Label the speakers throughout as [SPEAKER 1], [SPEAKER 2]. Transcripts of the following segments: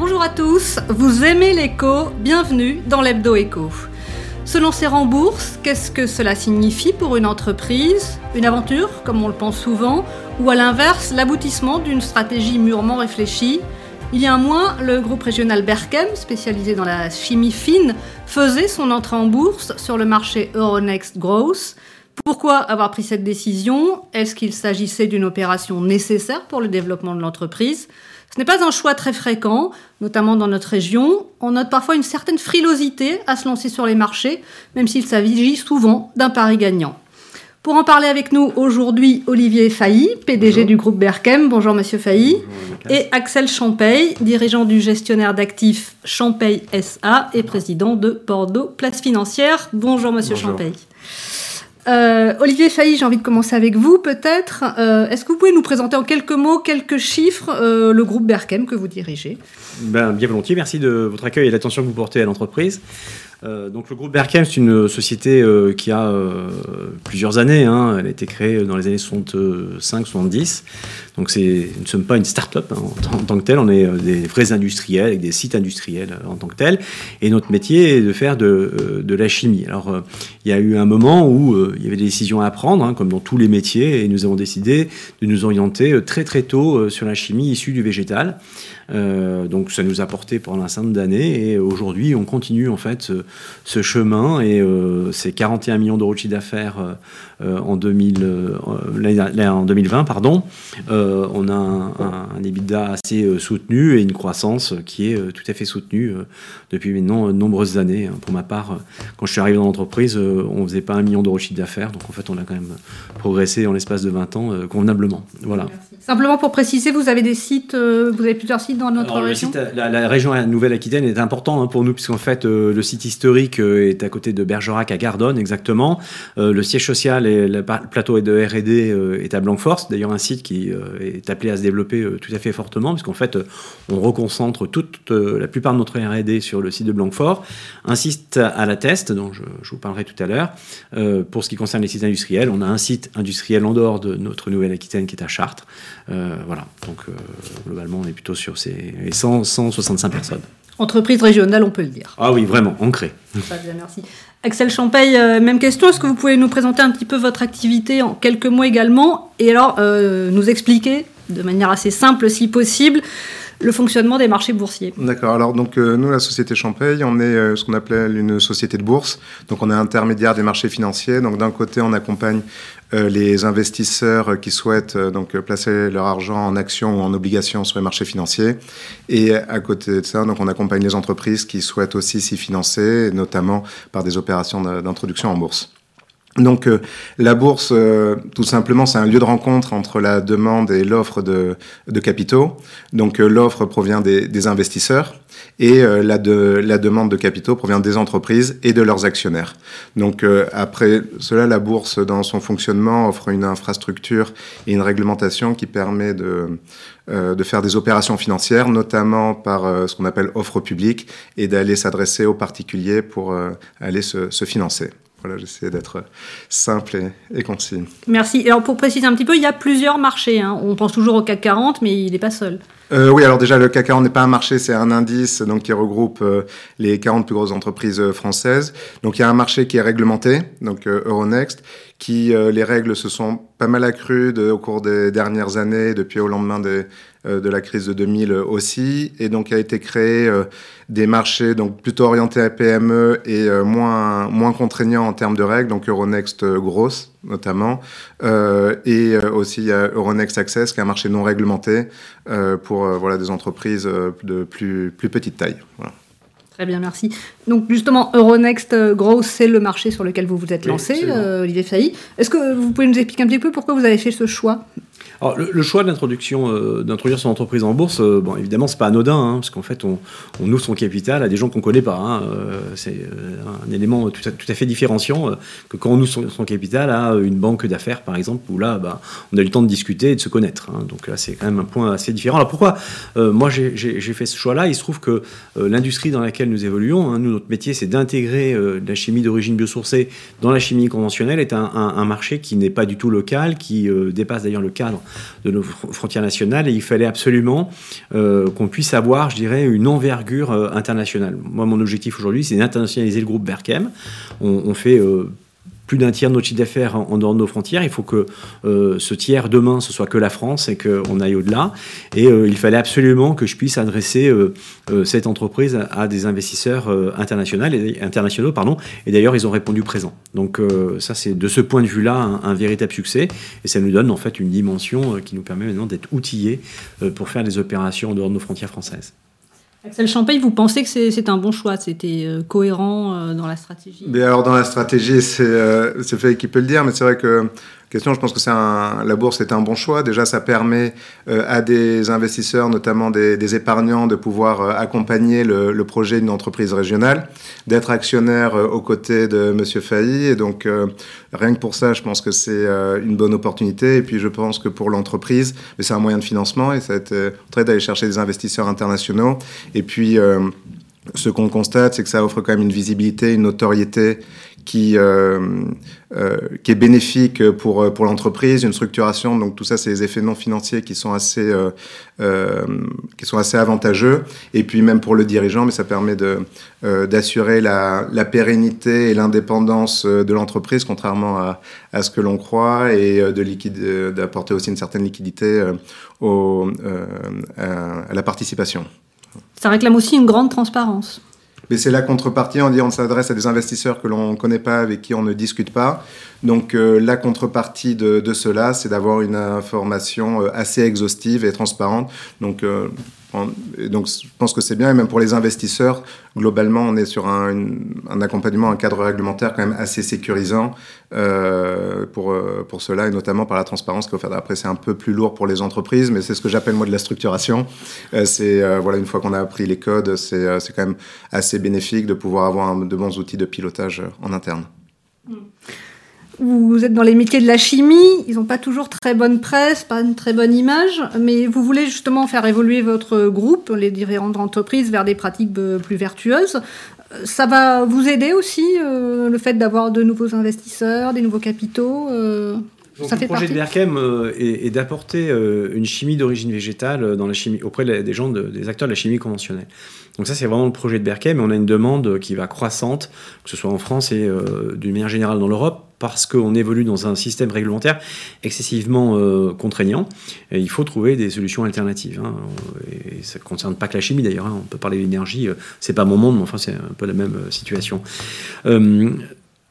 [SPEAKER 1] Bonjour à tous, vous aimez l'écho, bienvenue dans l'Hebdo Écho. Se lancer en bourse, qu'est-ce que cela signifie pour une entreprise Une aventure, comme on le pense souvent, ou à l'inverse, l'aboutissement d'une stratégie mûrement réfléchie? Il y a un mois, le groupe régional Berkem, spécialisé dans la chimie fine, faisait son entrée en bourse sur le marché Euronext Growth. Pourquoi avoir pris cette décision? Est-ce qu'il s'agissait d'une opération nécessaire pour le développement de l'entreprise? Ce n'est pas un choix très fréquent, notamment dans notre région. On note parfois une certaine frilosité à se lancer sur les marchés, même s'il s'agit souvent d'un pari gagnant. Pour en parler avec nous aujourd'hui, Olivier Failly, PDG du groupe Berkem. Bonjour Monsieur Failly. et Axel Champeil, dirigeant du gestionnaire d'actifs Champeil SA et président de Bordeaux Place Financière. Bonjour Monsieur Champeil. Euh, Olivier Failly, j'ai envie de commencer avec vous peut-être. Euh, est-ce que vous pouvez nous présenter en quelques mots, quelques chiffres, euh, le groupe Berkem que vous dirigez?
[SPEAKER 2] Ben, Bien volontiers, merci de votre accueil et l'attention que vous portez à l'entreprise. Euh, donc le groupe Berkem, c'est une société euh, qui a euh, plusieurs années. Hein. Elle a été créée dans les années 65-70. Donc c'est, nous ne sommes pas une start-up hein, en, tant que tel. On est des vrais industriels avec des sites industriels en tant que tel. Et notre métier est de faire de, de la chimie. Alors il y a eu un moment où il y avait des décisions à prendre, hein, comme dans tous les métiers, et nous avons décidé de nous orienter très très tôt sur la chimie issue du végétal. donc ça nous a porté pendant un certain nombre d'années, et aujourd'hui on continue en fait ce chemin et euh, ces 41 millions d'euros de chiffre d'affaires euh, euh, en, 2020. Pardon, on a un, EBITDA assez soutenu et une croissance qui est tout à fait soutenue depuis maintenant de nombreuses années. Pour ma part, quand je suis arrivé dans l'entreprise, on ne faisait pas un million d'euros de chiffre d'affaires, donc en fait on a quand même progressé en l'espace de 20 ans convenablement. Voilà.
[SPEAKER 1] Simplement pour préciser, vous avez des sites, vous avez plusieurs sites dans notre région.
[SPEAKER 2] la, région Nouvelle-Aquitaine est important hein, pour nous puisqu'en fait le site historique euh, est à côté de Bergerac à Gardonne, exactement. Euh, le siège social et le plateau de R&D euh, est à Blanquefort. D'ailleurs, un site qui est appelé à se développer tout à fait fortement, puisqu'en fait, on reconcentre toute la plupart de notre R&D sur le site de Blanquefort. Un site à la Teste, dont je, vous parlerai tout à l'heure. pour ce qui concerne les sites industriels, on a un site industriel en dehors de notre Nouvelle-Aquitaine qui est à Chartres. voilà, donc globalement, on est plutôt sur ces 100, 165 personnes.
[SPEAKER 1] Entreprise régionale, on peut le dire.
[SPEAKER 2] Ah oui, vraiment, ancrée.
[SPEAKER 1] Bien, merci. Axel Champagne, euh, même question. Est-ce que vous pouvez nous présenter un petit peu votre activité en quelques mots également Et alors, euh, nous expliquer, de manière assez simple si possible, le fonctionnement des marchés boursiers.
[SPEAKER 3] D'accord. Alors donc euh, nous, la société Champagne, on est ce qu'on appelle une société de bourse. Donc on est intermédiaire des marchés financiers. Donc d'un côté, on accompagne euh, les investisseurs qui souhaitent euh, donc placer leur argent en actions ou en obligations sur les marchés financiers. Et à côté de ça, donc on accompagne les entreprises qui souhaitent aussi s'y financer, notamment par des opérations d'introduction en bourse. Donc euh, la bourse, euh, tout simplement, c'est un lieu de rencontre entre la demande et l'offre de, de, capitaux. Donc euh, l'offre provient des, des, investisseurs et la, de, la demande de capitaux provient des entreprises et de leurs actionnaires. Donc après cela, la bourse, dans son fonctionnement, offre une infrastructure et une réglementation qui permet de, de faire des opérations financières, notamment par ce qu'on appelle offre publique, et d'aller s'adresser aux particuliers pour aller se, se financer. Voilà, j'essaie d'être simple et, concis.
[SPEAKER 1] Merci. Alors pour préciser un petit peu, il y a plusieurs marchés. Hein. On pense toujours au CAC 40, mais il n'est pas seul.
[SPEAKER 3] Euh, oui, alors déjà, le CAC 40 n'est pas un marché, c'est un indice donc, qui regroupe euh, les 40 plus grosses entreprises euh, françaises. Donc il y a un marché qui est réglementé, donc Euronext, qui les règles se sont pas mal accrues au cours des dernières années, depuis au lendemain des, de la crise de 2000 aussi, et donc a été créé euh, des marchés donc plutôt orientés à PME et euh, moins moins contraignants en termes de règles, donc Euronext grosse notamment, et aussi il y a Euronext Access qui est un marché non réglementé pour voilà des entreprises de plus plus petite taille.
[SPEAKER 1] Très bien, merci. Donc justement, Euronext Growth, c'est le marché sur lequel vous vous êtes lancé, Olivier Failly. Est-ce que vous pouvez nous expliquer un petit peu pourquoi vous avez fait ce choix?
[SPEAKER 2] Alors, le, choix d'introduction, euh, d'introduire son entreprise en bourse, euh, bon, évidemment, c'est pas anodin, hein, parce qu'en fait, on, on, ouvre son capital à des gens qu'on connaît pas. Hein, euh, c'est un élément tout à, fait différenciant que quand on ouvre son, capital à une banque d'affaires, par exemple, où là, bah, on a eu le temps de discuter et de se connaître. Hein. donc là, c'est quand même un point assez différent. Alors pourquoi moi j'ai fait ce choix-là? Il se trouve que l'industrie dans laquelle nous évoluons, hein, nous, notre métier, c'est d'intégrer la chimie d'origine biosourcée dans la chimie conventionnelle, est un, marché qui n'est pas du tout local, qui dépasse d'ailleurs le cadre de nos frontières nationales, et il fallait absolument qu'on puisse avoir, je dirais, une envergure internationale. Moi, mon objectif aujourd'hui, c'est d'internationaliser le groupe Berkem. On, on fait plus d'un tiers de notre chiffre d'affaires en, dehors de nos frontières. Il faut que euh, ce tiers demain, ce soit que la France et qu'on aille au-delà. Et euh, il fallait absolument que je puisse adresser euh, cette entreprise à, des investisseurs internationaux, et, internationaux. Pardon. Et d'ailleurs, ils ont répondu présent. Donc ça, c'est de ce point de vue-là un, véritable succès. Et ça nous donne en fait une dimension qui nous permet maintenant d'être outillés pour faire des opérations en dehors de nos frontières françaises.
[SPEAKER 1] Axel Champagne, vous pensez que c'est un bon choix C'était euh, cohérent euh, dans la stratégie?
[SPEAKER 3] Mais Alors, dans la stratégie, c'est euh, qui peut le dire, mais c'est vrai que question, je pense que c'est la bourse est un bon choix. Déjà, ça permet euh, à des investisseurs, notamment des, épargnants, de pouvoir euh, accompagner le, projet d'une entreprise régionale, d'être actionnaire euh, aux côtés de Monsieur Failly. Et donc, rien que pour ça, je pense que c'est une bonne opportunité. Et puis, je pense que pour l'entreprise, c'est un moyen de financement et ça va être très d'aller chercher des investisseurs internationaux. Et puis, ce qu'on constate, c'est que ça offre quand même une visibilité, une notoriété qui, euh, euh, qui est bénéfique pour, pour l'entreprise, une structuration. Donc tout ça, c'est les effets non financiers qui sont assez, euh, qui sont assez avantageux. Et puis même pour le dirigeant, mais ça permet d'assurer la, la, pérennité et l'indépendance de l'entreprise, contrairement à, à ce que l'on croit, et d'apporter aussi une certaine liquidité au, à la participation.
[SPEAKER 1] Ça réclame aussi une grande transparence.
[SPEAKER 3] Mais c'est la contrepartie, on dit on s'adresse à des investisseurs que l'on ne connaît pas, avec qui on ne discute pas. Donc euh, la contrepartie de, de cela, c'est d'avoir une information euh, assez exhaustive et transparente. Donc euh, donc, je pense que c'est bien, et même pour les investisseurs, globalement, on est sur un, accompagnement, un cadre réglementaire quand même assez sécurisant euh, pour, euh, pour cela, et notamment par la transparence qu'il faut faire. Après, c'est un peu plus lourd pour les entreprises, mais c'est ce que j'appelle moi de la structuration. Euh, c'est voilà, une fois qu'on a appris les codes, c'est quand même assez bénéfique de pouvoir avoir de bons outils de pilotage en interne. Mm.
[SPEAKER 1] Vous êtes dans les métiers de la chimie, ils n'ont pas toujours très bonne presse, pas une très bonne image, mais vous voulez justement faire évoluer votre groupe, les différentes entreprises, vers des pratiques plus vertueuses. Ça va vous aider aussi, euh, le fait d'avoir de nouveaux investisseurs, des nouveaux capitaux
[SPEAKER 2] euh, ça fait le projet de Berkem euh, est, d'apporter une chimie d'origine végétale dans la chimie, auprès des gens, des acteurs de la chimie conventionnelle. Donc ça, c'est vraiment le projet de Berkem, et on a une demande qui va croissante, que ce soit en France et d'une manière générale dans l'Europe, parce qu'on évolue dans un système réglementaire excessivement euh, contraignant. Il faut trouver des solutions alternatives. Hein. Ça ne concerne pas que la chimie d'ailleurs. Hein. On peut parler d'énergie. Euh, c'est pas mon monde, mais enfin c'est un peu la même euh, situation.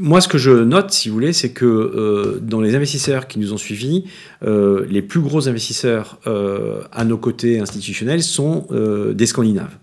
[SPEAKER 2] moi, ce que je note, si vous voulez, c'est que dans les investisseurs qui nous ont suivis, les plus gros investisseurs à nos côtés institutionnels sont des Scandinaves.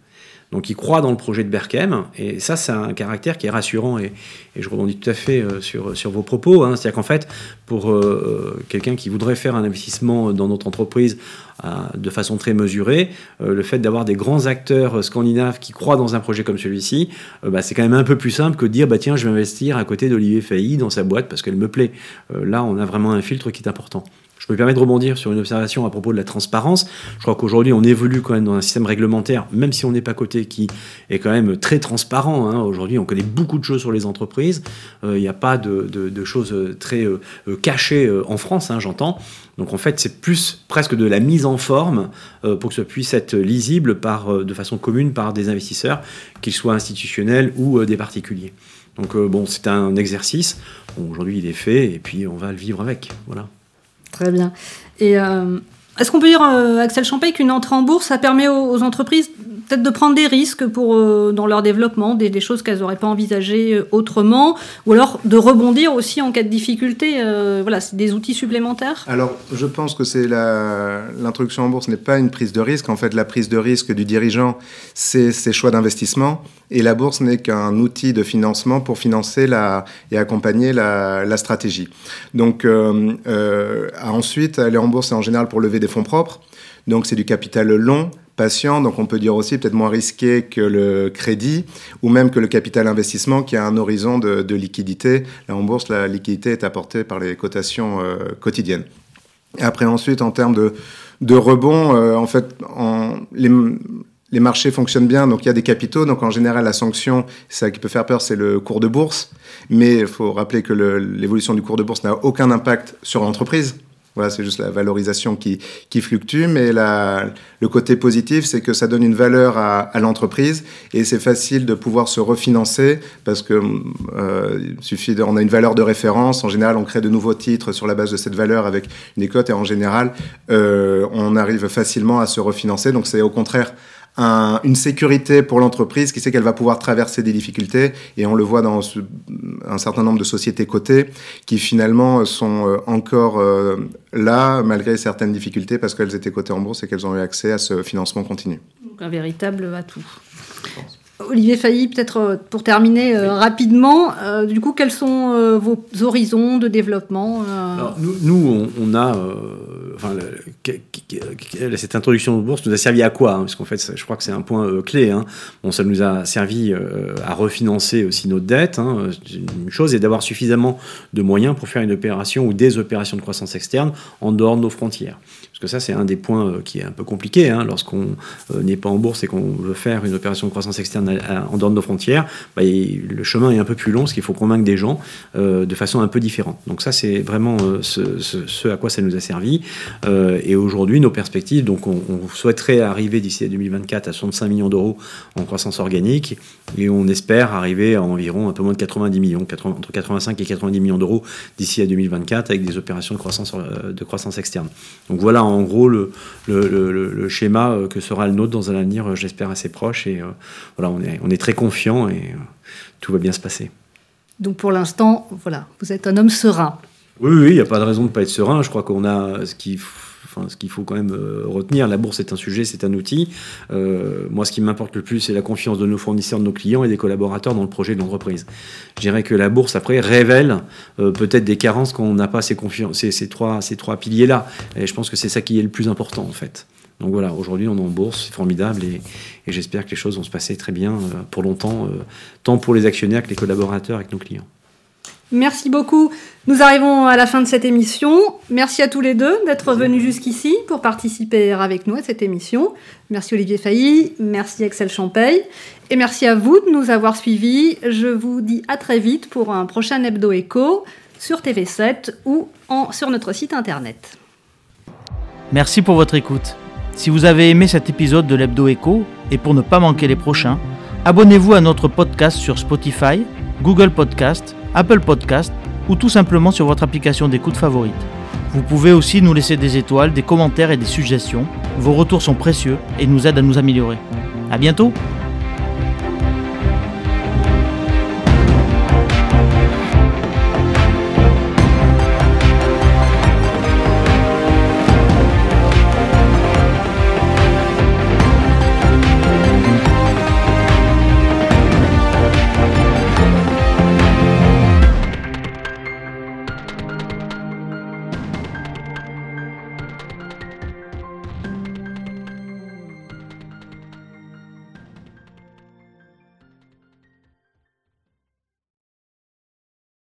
[SPEAKER 2] Donc ils croient dans le projet de Berkem, et ça c'est un caractère qui est rassurant, et, je rebondis tout à fait euh, sur, sur vos propos. Hein. C'est-à-dire qu'en fait, pour euh, quelqu'un qui voudrait faire un investissement dans notre entreprise euh, de façon très mesurée, le fait d'avoir des grands acteurs scandinaves qui croient dans un projet comme celui-ci, bah, c'est quand même un peu plus simple que de dire bah, tiens, je vais investir à côté d'Olivier Failly dans sa boîte parce qu'elle me plaît. là, on a vraiment un filtre qui est important. Je me permets de rebondir sur une observation à propos de la transparence. Je crois qu'aujourd'hui, on évolue quand même dans un système réglementaire, même si on n'est pas coté, qui est quand même très transparent. Hein. Aujourd'hui, on connaît beaucoup de choses sur les entreprises. Euh, il n'y a pas de, choses très euh, euh, cachées en France, hein, j'entends. Donc en fait, c'est plus presque de la mise en forme pour que ça puisse être lisible par, de façon commune par des investisseurs, qu'ils soient institutionnels ou des particuliers. Donc bon, c'est un exercice. Aujourd'hui, il est fait et puis on va le vivre avec. Voilà.
[SPEAKER 1] Très bien. Et euh, est-ce qu'on peut dire, euh, Axel Champagne, qu'une entrée en bourse, ça permet aux entreprises peut-être de prendre des risques pour, euh, dans leur développement, des, choses qu'elles n'auraient pas envisagées euh, autrement, ou alors de rebondir aussi en cas de difficulté. Euh, voilà, c'est des outils supplémentaires.
[SPEAKER 3] Alors, je pense que c'est l'introduction en bourse n'est pas une prise de risque. En fait, la prise de risque du dirigeant, c'est ses choix d'investissement, et la bourse n'est qu'un outil de financement pour financer la, et accompagner la, la stratégie. Donc, ensuite, aller en bourse, c'est en général pour lever des fonds propres. Donc, c'est du capital long patient, donc on peut dire aussi peut-être moins risqué que le crédit ou même que le capital investissement qui a un horizon de, liquidité. Là en bourse, la liquidité est apportée par les cotations euh, quotidiennes. Après ensuite, en termes de, rebond, euh, en fait, les marchés fonctionnent bien, donc il y a des capitaux. Donc en général, la sanction, ça qui peut faire peur, c'est le cours de bourse. Mais il faut rappeler que l'évolution du cours de bourse n'a aucun impact sur l'entreprise. Voilà, c'est juste la valorisation qui, qui fluctue, mais le côté positif, c'est que ça donne une valeur à, à l'entreprise et c'est facile de pouvoir se refinancer parce que euh, il suffit de, on a une valeur de référence. En général, on crée de nouveaux titres sur la base de cette valeur avec une cote et en général, euh, on arrive facilement à se refinancer. Donc c'est au contraire un, une sécurité pour l'entreprise qui sait qu'elle va pouvoir traverser des difficultés. Et on le voit dans ce, un certain nombre de sociétés cotées qui finalement sont euh, encore euh, là malgré certaines difficultés parce qu'elles étaient cotées en bourse et qu'elles ont eu accès à ce financement continu.
[SPEAKER 1] Donc un véritable atout. Olivier Failly, peut-être euh, pour terminer euh, rapidement, euh, du coup, quels sont euh, vos horizons de développement euh?
[SPEAKER 2] Alors, nous, nous, on, on a, euh, cette introduction aux bourses nous a servi à quoi hein Parce qu'en fait, je crois que c'est un point euh, clé. Hein. Bon, ça nous a servi euh, à refinancer aussi notre dette. Hein. Une chose est d'avoir suffisamment de moyens pour faire une opération ou des opérations de croissance externe en dehors de nos frontières. Parce que ça, c'est un des points euh, qui est un peu compliqué. Lorsqu'on n'est pas en bourse et qu'on veut faire une opération de croissance externe en dehors de nos frontières, bah, le chemin est un peu plus long, parce qu'il faut convaincre des gens de façon un peu différente. Donc ça, c'est vraiment ce à quoi ça nous a servi. Euh, et aujourd'hui, nos perspectives, donc on, souhaiterait arriver d'ici à 2024 à 65 millions d'euros en croissance organique, et on espère arriver à environ un peu moins de 90 millions, 80 entre 85 et 90 millions d'euros d'ici à 2024 avec des opérations de croissance, euh, de croissance externe. Donc voilà en gros le, schéma euh, que sera le nôtre dans un avenir, j'espère, assez proche. Et voilà, on est, très confiant et tout va bien se passer.
[SPEAKER 1] Donc pour l'instant, voilà, vous êtes un homme serein.
[SPEAKER 2] Oui, oui, il n'y a pas de raison de ne pas être serein. Je crois qu'on a ce qu'il enfin, faut quand même euh, retenir. La bourse est un sujet, c'est un outil. Euh, moi, ce qui m'importe le plus, c'est la confiance de nos fournisseurs, de nos clients et des collaborateurs dans le projet de l'entreprise. Je dirais que la bourse, après, révèle euh, peut-être des carences quand on n'a pas ces, ces, ces trois, ces trois piliers-là. Et je pense que c'est ça qui est le plus important, en fait. Donc voilà, aujourd'hui on est en bourse, c'est formidable et, et j'espère que les choses vont se passer très bien pour longtemps, tant pour les actionnaires que les collaborateurs et que nos clients.
[SPEAKER 1] Merci beaucoup. Nous arrivons à la fin de cette émission. Merci à tous les deux d'être venus jusqu'ici pour participer avec nous à cette émission. Merci Olivier Failly, merci Axel Champeil et merci à vous de nous avoir suivis. Je vous dis à très vite pour un prochain Hebdo Echo sur TV7 ou en, sur notre site internet.
[SPEAKER 4] Merci pour votre écoute. Si vous avez aimé cet épisode de l'Hebdo Echo et pour ne pas manquer les prochains, abonnez-vous à notre podcast sur Spotify, Google Podcast, Apple Podcast ou tout simplement sur votre application d'écoute favorite. Vous pouvez aussi nous laisser des étoiles, des commentaires et des suggestions. Vos retours sont précieux et nous aident à nous améliorer. À bientôt!